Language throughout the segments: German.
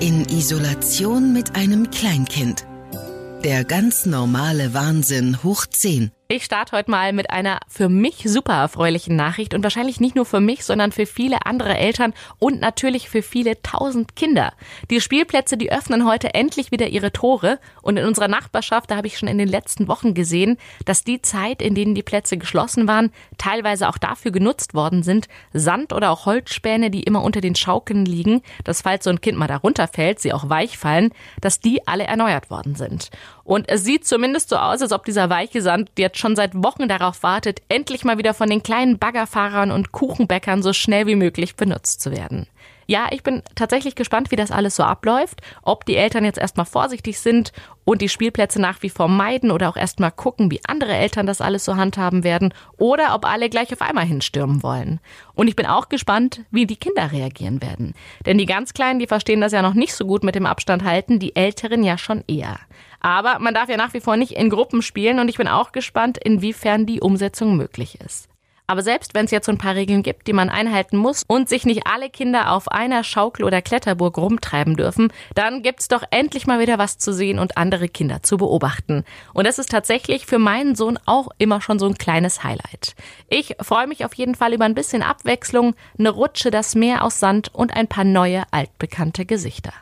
In Isolation mit einem Kleinkind. Der ganz normale Wahnsinn hoch 10. Ich starte heute mal mit einer für mich super erfreulichen Nachricht und wahrscheinlich nicht nur für mich, sondern für viele andere Eltern und natürlich für viele tausend Kinder. Die Spielplätze, die öffnen heute endlich wieder ihre Tore und in unserer Nachbarschaft, da habe ich schon in den letzten Wochen gesehen, dass die Zeit, in denen die Plätze geschlossen waren, teilweise auch dafür genutzt worden sind, Sand oder auch Holzspäne, die immer unter den Schaukeln liegen, dass falls so ein Kind mal darunter fällt, sie auch weich fallen, dass die alle erneuert worden sind. Und es sieht zumindest so aus, als ob dieser weiche Sand jetzt schon seit Wochen darauf wartet, endlich mal wieder von den kleinen Baggerfahrern und Kuchenbäckern so schnell wie möglich benutzt zu werden. Ja, ich bin tatsächlich gespannt, wie das alles so abläuft, ob die Eltern jetzt erstmal vorsichtig sind und die Spielplätze nach wie vor meiden oder auch erstmal gucken, wie andere Eltern das alles so handhaben werden oder ob alle gleich auf einmal hinstürmen wollen. Und ich bin auch gespannt, wie die Kinder reagieren werden. Denn die ganz Kleinen, die verstehen das ja noch nicht so gut mit dem Abstand halten, die Älteren ja schon eher. Aber man darf ja nach wie vor nicht in Gruppen spielen und ich bin auch gespannt, inwiefern die Umsetzung möglich ist. Aber selbst wenn es jetzt so ein paar Regeln gibt, die man einhalten muss und sich nicht alle Kinder auf einer Schaukel oder Kletterburg rumtreiben dürfen, dann gibt's doch endlich mal wieder was zu sehen und andere Kinder zu beobachten. Und das ist tatsächlich für meinen Sohn auch immer schon so ein kleines Highlight. Ich freue mich auf jeden Fall über ein bisschen Abwechslung, eine Rutsche, das Meer aus Sand und ein paar neue altbekannte Gesichter.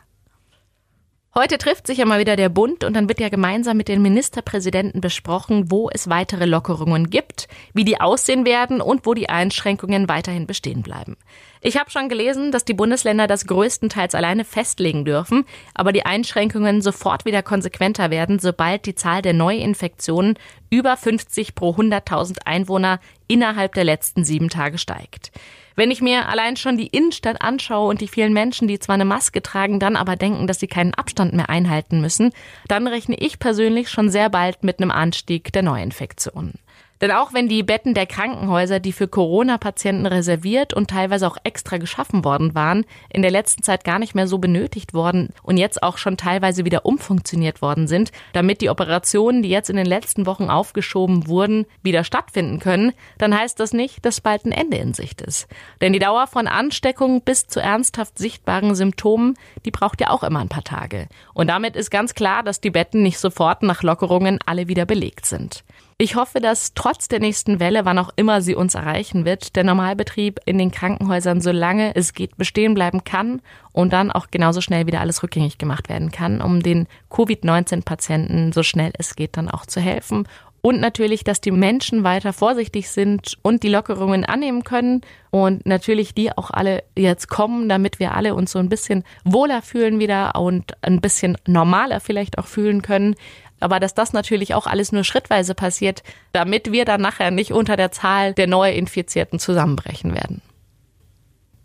Heute trifft sich ja mal wieder der Bund und dann wird ja gemeinsam mit den Ministerpräsidenten besprochen, wo es weitere Lockerungen gibt, wie die aussehen werden und wo die Einschränkungen weiterhin bestehen bleiben. Ich habe schon gelesen, dass die Bundesländer das größtenteils alleine festlegen dürfen, aber die Einschränkungen sofort wieder konsequenter werden, sobald die Zahl der Neuinfektionen über 50 pro 100.000 Einwohner innerhalb der letzten sieben Tage steigt. Wenn ich mir allein schon die Innenstadt anschaue und die vielen Menschen, die zwar eine Maske tragen, dann aber denken, dass sie keinen Abstand mehr einhalten müssen, dann rechne ich persönlich schon sehr bald mit einem Anstieg der Neuinfektionen. Denn auch wenn die Betten der Krankenhäuser, die für Corona-Patienten reserviert und teilweise auch extra geschaffen worden waren, in der letzten Zeit gar nicht mehr so benötigt worden und jetzt auch schon teilweise wieder umfunktioniert worden sind, damit die Operationen, die jetzt in den letzten Wochen aufgeschoben wurden, wieder stattfinden können, dann heißt das nicht, dass bald ein Ende in Sicht ist. Denn die Dauer von Ansteckung bis zu ernsthaft sichtbaren Symptomen, die braucht ja auch immer ein paar Tage. Und damit ist ganz klar, dass die Betten nicht sofort nach Lockerungen alle wieder belegt sind. Ich hoffe, dass trotz der nächsten Welle, wann auch immer sie uns erreichen wird, der Normalbetrieb in den Krankenhäusern, solange es geht, bestehen bleiben kann und dann auch genauso schnell wieder alles rückgängig gemacht werden kann, um den Covid-19-Patienten so schnell es geht dann auch zu helfen und natürlich, dass die Menschen weiter vorsichtig sind und die Lockerungen annehmen können und natürlich die auch alle jetzt kommen, damit wir alle uns so ein bisschen wohler fühlen wieder und ein bisschen normaler vielleicht auch fühlen können. Aber dass das natürlich auch alles nur schrittweise passiert, damit wir dann nachher nicht unter der Zahl der Neuinfizierten zusammenbrechen werden.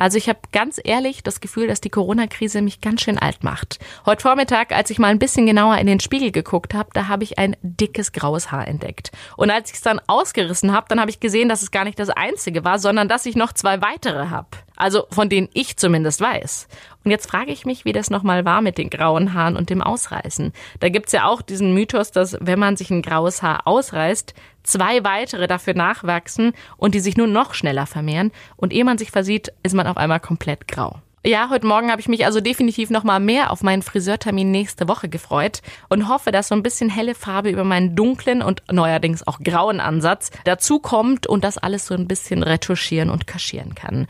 Also ich habe ganz ehrlich das Gefühl, dass die Corona-Krise mich ganz schön alt macht. Heute Vormittag, als ich mal ein bisschen genauer in den Spiegel geguckt habe, da habe ich ein dickes graues Haar entdeckt. Und als ich es dann ausgerissen habe, dann habe ich gesehen, dass es gar nicht das einzige war, sondern dass ich noch zwei weitere habe. Also von denen ich zumindest weiß. Und jetzt frage ich mich, wie das nochmal war mit den grauen Haaren und dem Ausreißen. Da gibt's ja auch diesen Mythos, dass wenn man sich ein graues Haar ausreißt, zwei weitere dafür nachwachsen und die sich nur noch schneller vermehren. Und ehe man sich versieht, ist man auf einmal komplett grau. Ja, heute Morgen habe ich mich also definitiv noch mal mehr auf meinen Friseurtermin nächste Woche gefreut und hoffe, dass so ein bisschen helle Farbe über meinen dunklen und neuerdings auch grauen Ansatz dazukommt und das alles so ein bisschen retuschieren und kaschieren kann.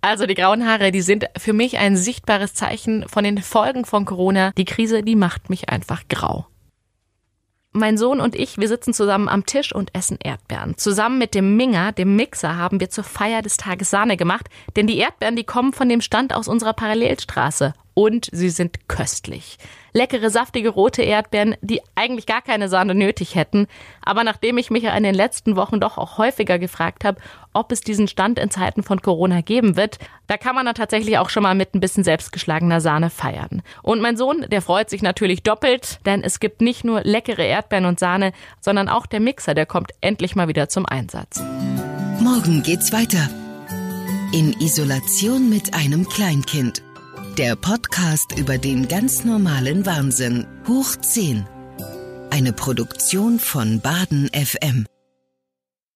Also die grauen Haare, die sind für mich ein sichtbares Zeichen von den Folgen von Corona. Die Krise, die macht mich einfach grau. Mein Sohn und ich, wir sitzen zusammen am Tisch und essen Erdbeeren. Zusammen mit dem Minger, dem Mixer, haben wir zur Feier des Tages Sahne gemacht, denn die Erdbeeren, die kommen von dem Stand aus unserer Parallelstraße und sie sind köstlich. Leckere, saftige rote Erdbeeren, die eigentlich gar keine Sahne nötig hätten. Aber nachdem ich mich ja in den letzten Wochen doch auch häufiger gefragt habe, ob es diesen Stand in Zeiten von Corona geben wird, da kann man dann tatsächlich auch schon mal mit ein bisschen selbstgeschlagener Sahne feiern. Und mein Sohn, der freut sich natürlich doppelt, denn es gibt nicht nur leckere Erdbeeren und Sahne, sondern auch der Mixer, der kommt endlich mal wieder zum Einsatz. Morgen geht's weiter. In Isolation mit einem Kleinkind. Der Podcast über den ganz normalen Wahnsinn. Hoch 10. Eine Produktion von Baden FM.